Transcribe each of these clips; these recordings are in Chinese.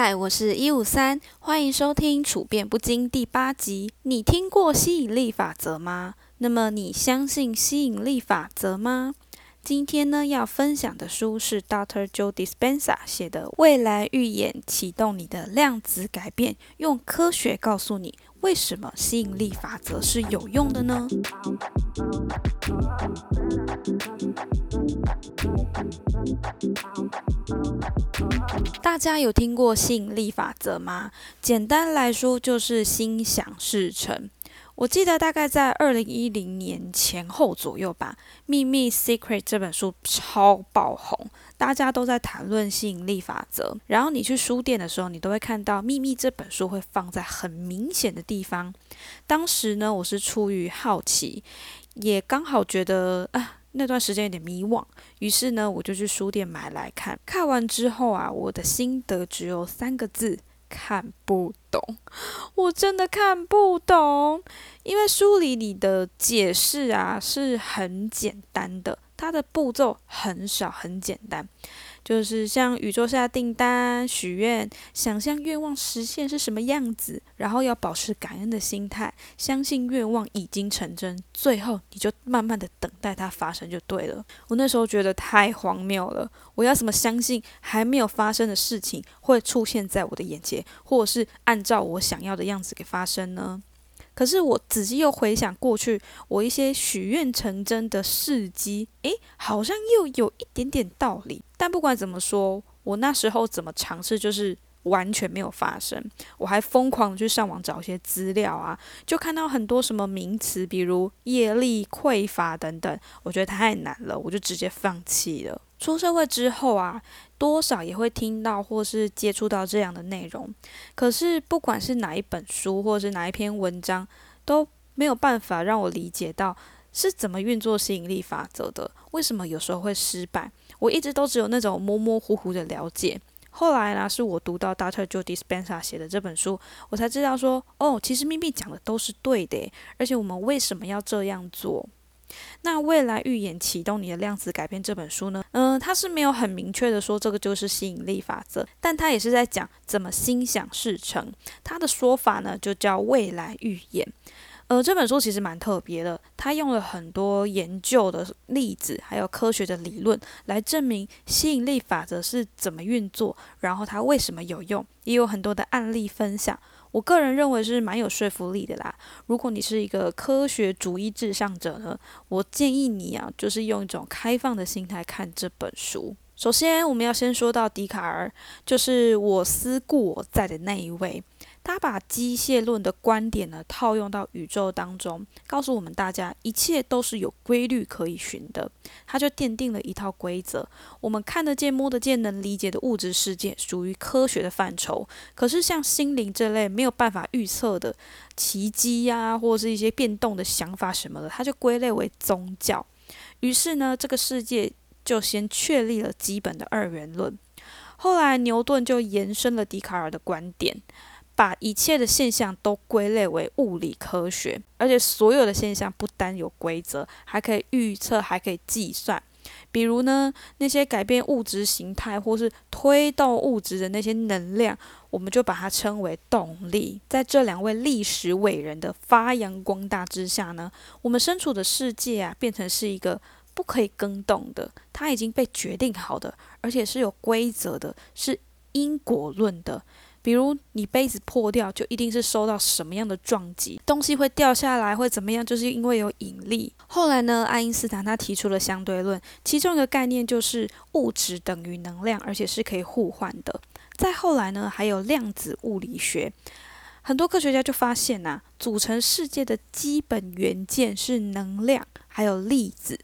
嗨，我是一五三，欢迎收听《处变不惊》第八集。你听过吸引力法则吗？那么你相信吸引力法则吗？今天呢，要分享的书是 Dr. Joe Dispenza 写的《未来预言：启动你的量子改变》，用科学告诉你为什么吸引力法则是有用的呢？大家有听过吸引力法则吗？简单来说，就是心想事成。我记得大概在二零一零年前后左右吧，《秘密 Secret》这本书超爆红，大家都在谈论吸引力法则。然后你去书店的时候，你都会看到《秘密》这本书会放在很明显的地方。当时呢，我是出于好奇，也刚好觉得啊。那段时间有点迷惘，于是呢，我就去书店买来看。看完之后啊，我的心得只有三个字：看不懂。我真的看不懂，因为书里里的解释啊是很简单的，它的步骤很少，很简单。就是向宇宙下订单、许愿、想象愿望实现是什么样子，然后要保持感恩的心态，相信愿望已经成真，最后你就慢慢的等待它发生就对了。我那时候觉得太荒谬了，我要怎么相信还没有发生的事情会出现在我的眼前，或者是按照我想要的样子给发生呢？可是我仔细又回想过去，我一些许愿成真的事迹，诶，好像又有一点点道理。但不管怎么说，我那时候怎么尝试，就是完全没有发生。我还疯狂的去上网找一些资料啊，就看到很多什么名词，比如业力匮乏等等，我觉得太难了，我就直接放弃了。出社会之后啊，多少也会听到或是接触到这样的内容，可是不管是哪一本书或是哪一篇文章，都没有办法让我理解到是怎么运作吸引力法则的。为什么有时候会失败？我一直都只有那种模模糊糊的了解。后来呢，是我读到 Dr. Joe Dispenza 写的这本书，我才知道说，哦，其实秘密讲的都是对的，而且我们为什么要这样做？那未来预言启动你的量子改变这本书呢？嗯，它是没有很明确的说这个就是吸引力法则，但它也是在讲怎么心想事成。它的说法呢就叫未来预言。呃，这本书其实蛮特别的，它用了很多研究的例子，还有科学的理论来证明吸引力法则是怎么运作，然后它为什么有用，也有很多的案例分享。我个人认为是蛮有说服力的啦。如果你是一个科学主义至上者呢，我建议你啊，就是用一种开放的心态看这本书。首先，我们要先说到笛卡尔，就是我思故我在的那一位。他把机械论的观点呢套用到宇宙当中，告诉我们大家一切都是有规律可以循的。他就奠定了一套规则，我们看得见、摸得见、能理解的物质世界属于科学的范畴。可是像心灵这类没有办法预测的奇迹呀，或者是一些变动的想法什么的，他就归类为宗教。于是呢，这个世界就先确立了基本的二元论。后来牛顿就延伸了笛卡尔的观点。把一切的现象都归类为物理科学，而且所有的现象不单有规则，还可以预测，还可以计算。比如呢，那些改变物质形态或是推动物质的那些能量，我们就把它称为动力。在这两位历史伟人的发扬光大之下呢，我们身处的世界啊，变成是一个不可以更动的，它已经被决定好的，而且是有规则的，是因果论的。比如你杯子破掉，就一定是受到什么样的撞击，东西会掉下来，会怎么样？就是因为有引力。后来呢，爱因斯坦他提出了相对论，其中一个概念就是物质等于能量，而且是可以互换的。再后来呢，还有量子物理学，很多科学家就发现呐，组成世界的基本元件是能量，还有粒子。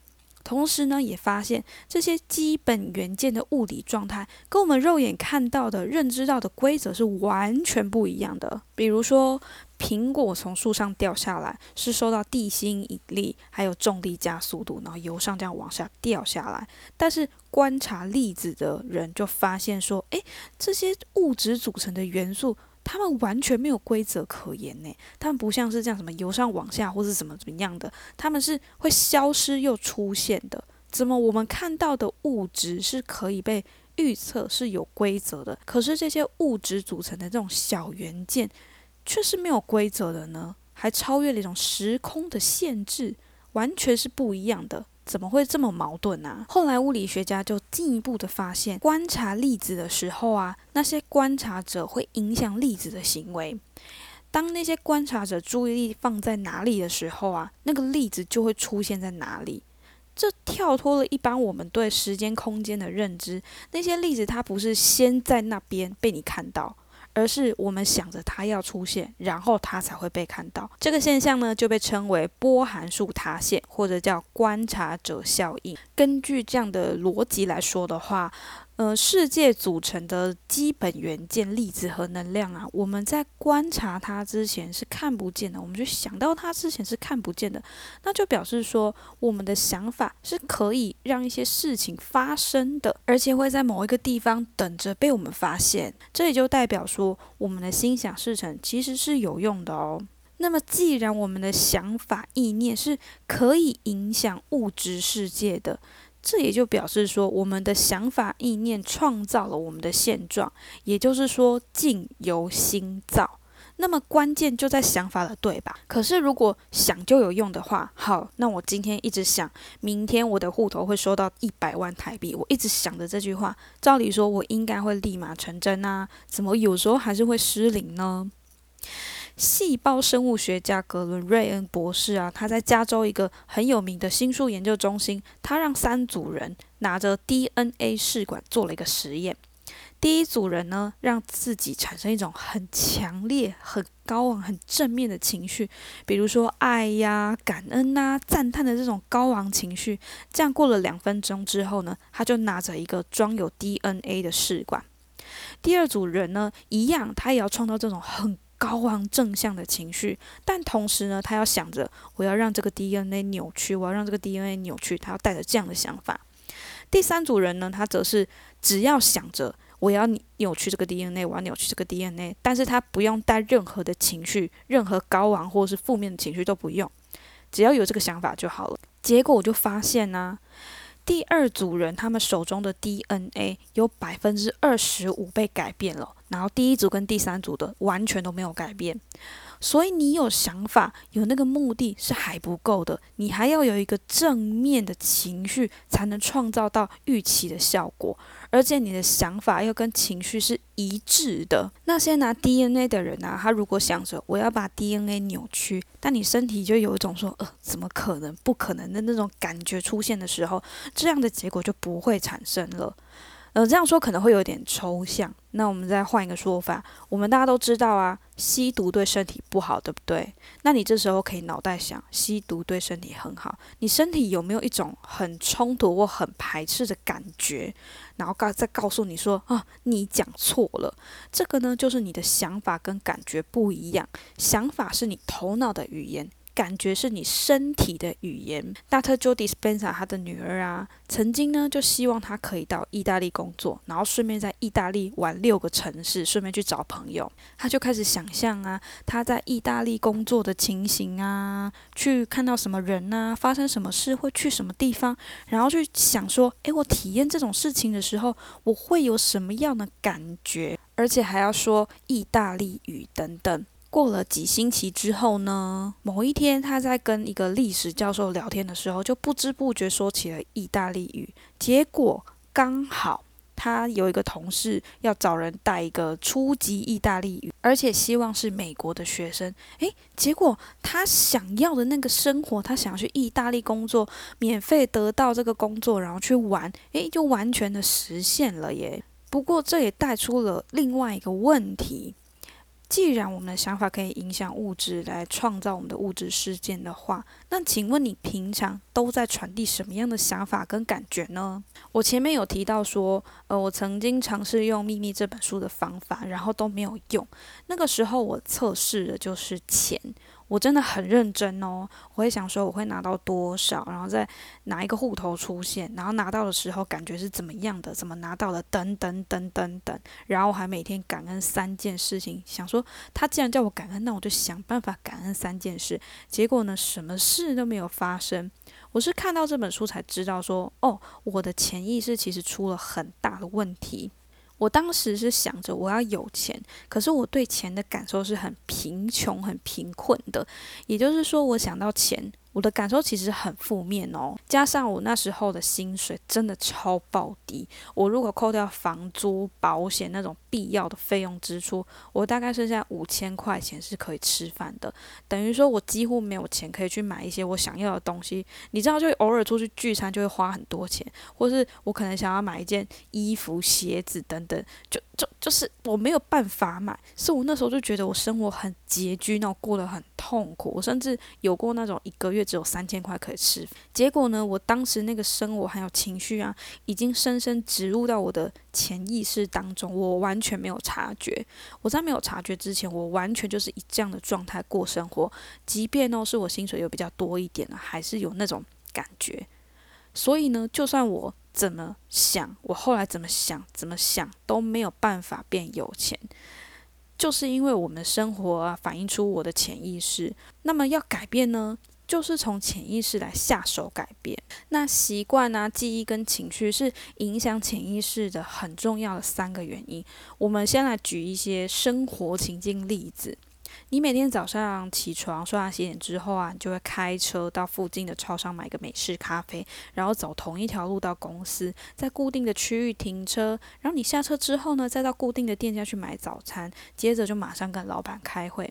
同时呢，也发现这些基本元件的物理状态跟我们肉眼看到的、认知到的规则是完全不一样的。比如说，苹果从树上掉下来是受到地心引力还有重力加速度，然后由上这样往下掉下来。但是观察粒子的人就发现说，诶，这些物质组成的元素。他们完全没有规则可言呢，他们不像是这样什么由上往下或是什么怎么样的，他们是会消失又出现的。怎么我们看到的物质是可以被预测是有规则的，可是这些物质组成的这种小元件却是没有规则的呢？还超越了一种时空的限制，完全是不一样的。怎么会这么矛盾呢？后来物理学家就进一步的发现，观察粒子的时候啊，那些观察者会影响粒子的行为。当那些观察者注意力放在哪里的时候啊，那个粒子就会出现在哪里。这跳脱了一般我们对时间空间的认知。那些粒子它不是先在那边被你看到。而是我们想着它要出现，然后它才会被看到。这个现象呢，就被称为波函数塌陷，或者叫观察者效应。根据这样的逻辑来说的话。呃，世界组成的基本元件粒子和能量啊，我们在观察它之前是看不见的，我们就想到它之前是看不见的，那就表示说我们的想法是可以让一些事情发生的，而且会在某一个地方等着被我们发现。这也就代表说，我们的心想事成其实是有用的哦。那么，既然我们的想法意念是可以影响物质世界的。这也就表示说，我们的想法意念创造了我们的现状，也就是说，境由心造。那么关键就在想法了，对吧？可是如果想就有用的话，好，那我今天一直想，明天我的户头会收到一百万台币，我一直想着这句话，照理说，我应该会立马成真啊，怎么有时候还是会失灵呢？细胞生物学家格伦·瑞恩博士啊，他在加州一个很有名的新术研究中心，他让三组人拿着 DNA 试管做了一个实验。第一组人呢，让自己产生一种很强烈、很高昂、很正面的情绪，比如说爱呀、感恩呐、赞叹的这种高昂情绪。这样过了两分钟之后呢，他就拿着一个装有 DNA 的试管。第二组人呢，一样，他也要创造这种很。高昂正向的情绪，但同时呢，他要想着我要让这个 DNA 扭曲，我要让这个 DNA 扭曲，他要带着这样的想法。第三组人呢，他则是只要想着我要扭曲这个 DNA，我要扭曲这个 DNA，但是他不用带任何的情绪，任何高昂或是负面的情绪都不用，只要有这个想法就好了。结果我就发现呢。第二组人，他们手中的 DNA 有百分之二十五被改变了，然后第一组跟第三组的完全都没有改变。所以你有想法、有那个目的是还不够的，你还要有一个正面的情绪，才能创造到预期的效果。而且你的想法要跟情绪是一致的。那些拿 DNA 的人啊，他如果想着我要把 DNA 扭曲，但你身体就有一种说呃怎么可能、不可能的那种感觉出现的时候，这样的结果就不会产生了。呃，这样说可能会有点抽象。那我们再换一个说法，我们大家都知道啊，吸毒对身体不好，对不对？那你这时候可以脑袋想，吸毒对身体很好。你身体有没有一种很冲突或很排斥的感觉？然后告再告诉你说啊，你讲错了。这个呢，就是你的想法跟感觉不一样。想法是你头脑的语言。感觉是你身体的语言。大特 Jody Spencer 他的女儿啊，曾经呢就希望他可以到意大利工作，然后顺便在意大利玩六个城市，顺便去找朋友。他就开始想象啊，他在意大利工作的情形啊，去看到什么人啊，发生什么事，会去什么地方，然后去想说，诶，我体验这种事情的时候，我会有什么样的感觉？而且还要说意大利语等等。过了几星期之后呢？某一天，他在跟一个历史教授聊天的时候，就不知不觉说起了意大利语。结果刚好他有一个同事要找人带一个初级意大利语，而且希望是美国的学生。诶，结果他想要的那个生活，他想要去意大利工作，免费得到这个工作，然后去玩，诶，就完全的实现了耶。不过这也带出了另外一个问题。既然我们的想法可以影响物质来创造我们的物质事件的话，那请问你平常都在传递什么样的想法跟感觉呢？我前面有提到说，呃，我曾经尝试用《秘密》这本书的方法，然后都没有用。那个时候我测试的就是钱，我真的很认真哦，我会想说我会拿到多少，然后再哪一个户头出现，然后拿到的时候感觉是怎么样的，怎么拿到的，等等等等等，然后我还每天感恩三件事情，想说他既然叫我感恩，那我就想办法感恩三件事。结果呢，什么事都没有发生。我是看到这本书才知道说，哦，我的潜意识其实出了很大的问题。我当时是想着我要有钱，可是我对钱的感受是很贫穷、很贫困的。也就是说，我想到钱。我的感受其实很负面哦，加上我那时候的薪水真的超爆低，我如果扣掉房租、保险那种必要的费用支出，我大概剩下五千块钱是可以吃饭的，等于说我几乎没有钱可以去买一些我想要的东西。你知道，就偶尔出去聚餐就会花很多钱，或是我可能想要买一件衣服、鞋子等等，就就就是我没有办法买，是我那时候就觉得我生活很拮据，那种过得很痛苦，我甚至有过那种一个月。只有三千块可以吃，结果呢？我当时那个生活还有情绪啊，已经深深植入到我的潜意识当中，我完全没有察觉。我在没有察觉之前，我完全就是以这样的状态过生活。即便哦是我薪水又比较多一点了，还是有那种感觉。所以呢，就算我怎么想，我后来怎么想，怎么想都没有办法变有钱，就是因为我们生活啊反映出我的潜意识。那么要改变呢？就是从潜意识来下手改变。那习惯啊、记忆跟情绪是影响潜意识的很重要的三个原因。我们先来举一些生活情境例子。你每天早上起床刷牙洗脸之后啊，你就会开车到附近的超商买个美式咖啡，然后走同一条路到公司，在固定的区域停车，然后你下车之后呢，再到固定的店家去买早餐，接着就马上跟老板开会。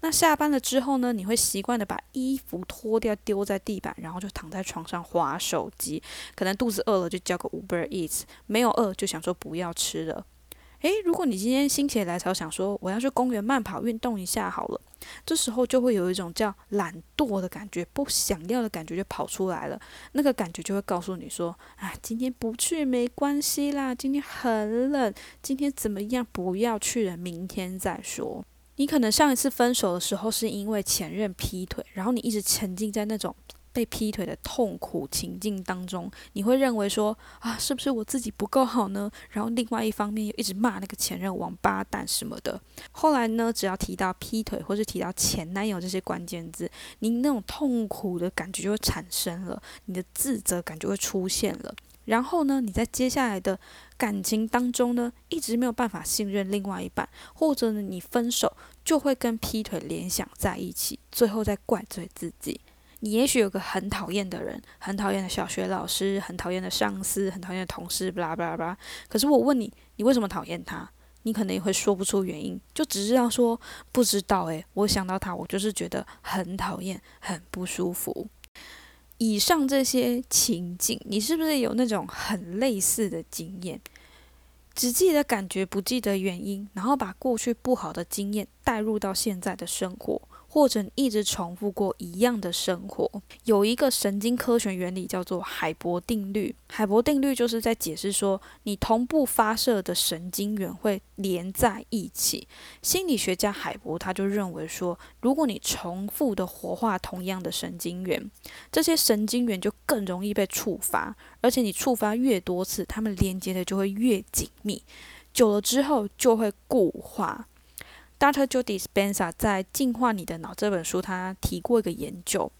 那下班了之后呢，你会习惯的把衣服脱掉丢在地板，然后就躺在床上划手机，可能肚子饿了就叫个 Uber Eats，没有饿就想说不要吃了。诶，如果你今天心血来潮想说我要去公园慢跑运动一下好了，这时候就会有一种叫懒惰的感觉，不想要的感觉就跑出来了。那个感觉就会告诉你说：“啊，今天不去没关系啦，今天很冷，今天怎么样？不要去了，明天再说。”你可能上一次分手的时候是因为前任劈腿，然后你一直沉浸在那种。被劈腿的痛苦情境当中，你会认为说啊，是不是我自己不够好呢？然后另外一方面又一直骂那个前任王八蛋什么的。后来呢，只要提到劈腿或是提到前男友这些关键字，你那种痛苦的感觉就会产生了，你的自责感就会出现了。然后呢，你在接下来的感情当中呢，一直没有办法信任另外一半，或者呢，你分手就会跟劈腿联想在一起，最后再怪罪自己。你也许有个很讨厌的人，很讨厌的小学老师，很讨厌的上司，很讨厌的同事，巴拉巴拉巴拉。可是我问你，你为什么讨厌他？你可能也会说不出原因，就只知道说不知道。诶，我想到他，我就是觉得很讨厌，很不舒服。以上这些情景，你是不是有那种很类似的经验？只记得感觉，不记得原因，然后把过去不好的经验带入到现在的生活。或者你一直重复过一样的生活，有一个神经科学原理叫做海博定律。海博定律就是在解释说，你同步发射的神经元会连在一起。心理学家海博他就认为说，如果你重复的活化同样的神经元，这些神经元就更容易被触发，而且你触发越多次，它们连接的就会越紧密，久了之后就会固化。Dr. Jody Spencer 在《进化你的脑》这本书，他提过一个研究，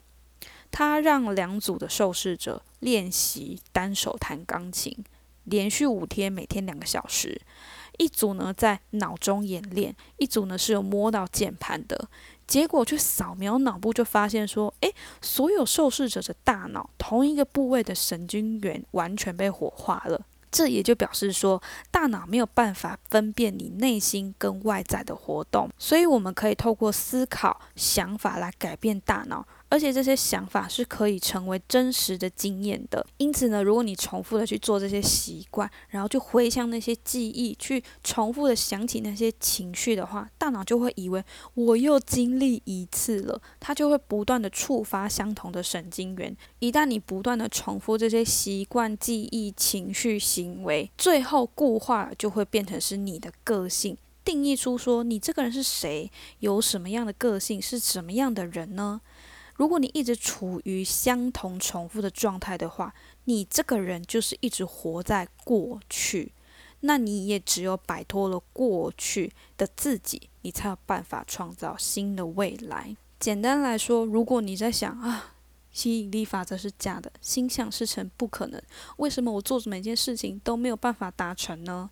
他让两组的受试者练习单手弹钢琴，连续五天，每天两个小时。一组呢在脑中演练，一组呢是有摸到键盘的。结果去扫描脑部，就发现说，诶，所有受试者的大脑同一个部位的神经元完全被活化了。这也就表示说，大脑没有办法分辨你内心跟外在的活动，所以我们可以透过思考、想法来改变大脑。而且这些想法是可以成为真实的经验的。因此呢，如果你重复的去做这些习惯，然后就回想那些记忆，去重复的想起那些情绪的话，大脑就会以为我又经历一次了，它就会不断的触发相同的神经元。一旦你不断的重复这些习惯、记忆、情绪、行为，最后固化，就会变成是你的个性。定义出说你这个人是谁，有什么样的个性，是什么样的人呢？如果你一直处于相同重复的状态的话，你这个人就是一直活在过去。那你也只有摆脱了过去的自己，你才有办法创造新的未来。简单来说，如果你在想啊，吸引力法则是假的，心想事成不可能，为什么我做每件事情都没有办法达成呢？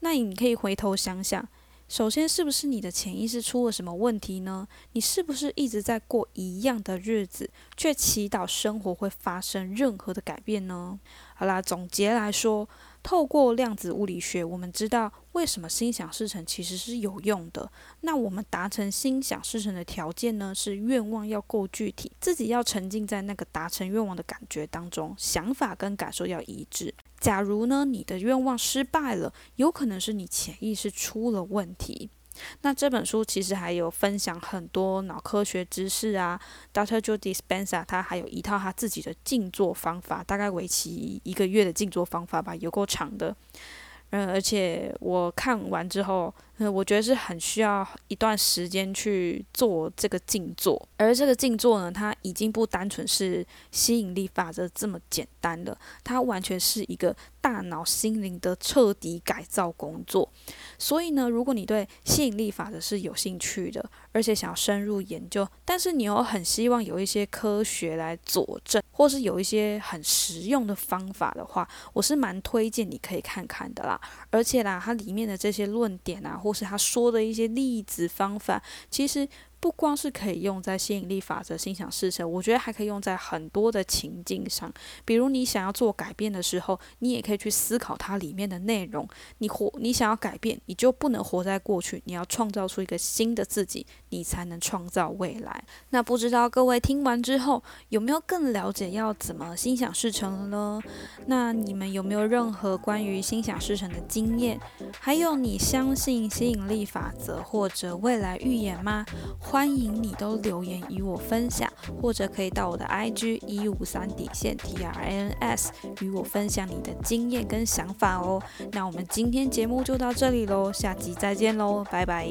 那你可以回头想想，首先是不是你的潜意识出了什么问题呢？你是不是一直在过一样的日子，却祈祷生活会发生任何的改变呢？好啦，总结来说。透过量子物理学，我们知道为什么心想事成其实是有用的。那我们达成心想事成的条件呢？是愿望要够具体，自己要沉浸在那个达成愿望的感觉当中，想法跟感受要一致。假如呢，你的愿望失败了，有可能是你潜意识出了问题。那这本书其实还有分享很多脑科学知识啊，Dr. Jody Spenser，他还有一套他自己的静坐方法，大概为期一个月的静坐方法吧，有够长的。嗯，而且我看完之后，嗯，我觉得是很需要一段时间去做这个静坐，而这个静坐呢，它已经不单纯是吸引力法则这么简单了，它完全是一个大脑心灵的彻底改造工作。所以呢，如果你对吸引力法则是有兴趣的，而且想要深入研究，但是你又很希望有一些科学来佐证。或是有一些很实用的方法的话，我是蛮推荐你可以看看的啦。而且啦，它里面的这些论点啊，或是他说的一些例子方法，其实。不光是可以用在吸引力法则、心想事成，我觉得还可以用在很多的情境上。比如你想要做改变的时候，你也可以去思考它里面的内容。你活，你想要改变，你就不能活在过去，你要创造出一个新的自己，你才能创造未来。那不知道各位听完之后有没有更了解要怎么心想事成呢？那你们有没有任何关于心想事成的经验？还有你相信吸引力法则或者未来预言吗？欢迎你都留言与我分享，或者可以到我的 IG 一五三底线 T R N S 与我分享你的经验跟想法哦。那我们今天节目就到这里喽，下集再见喽，拜拜。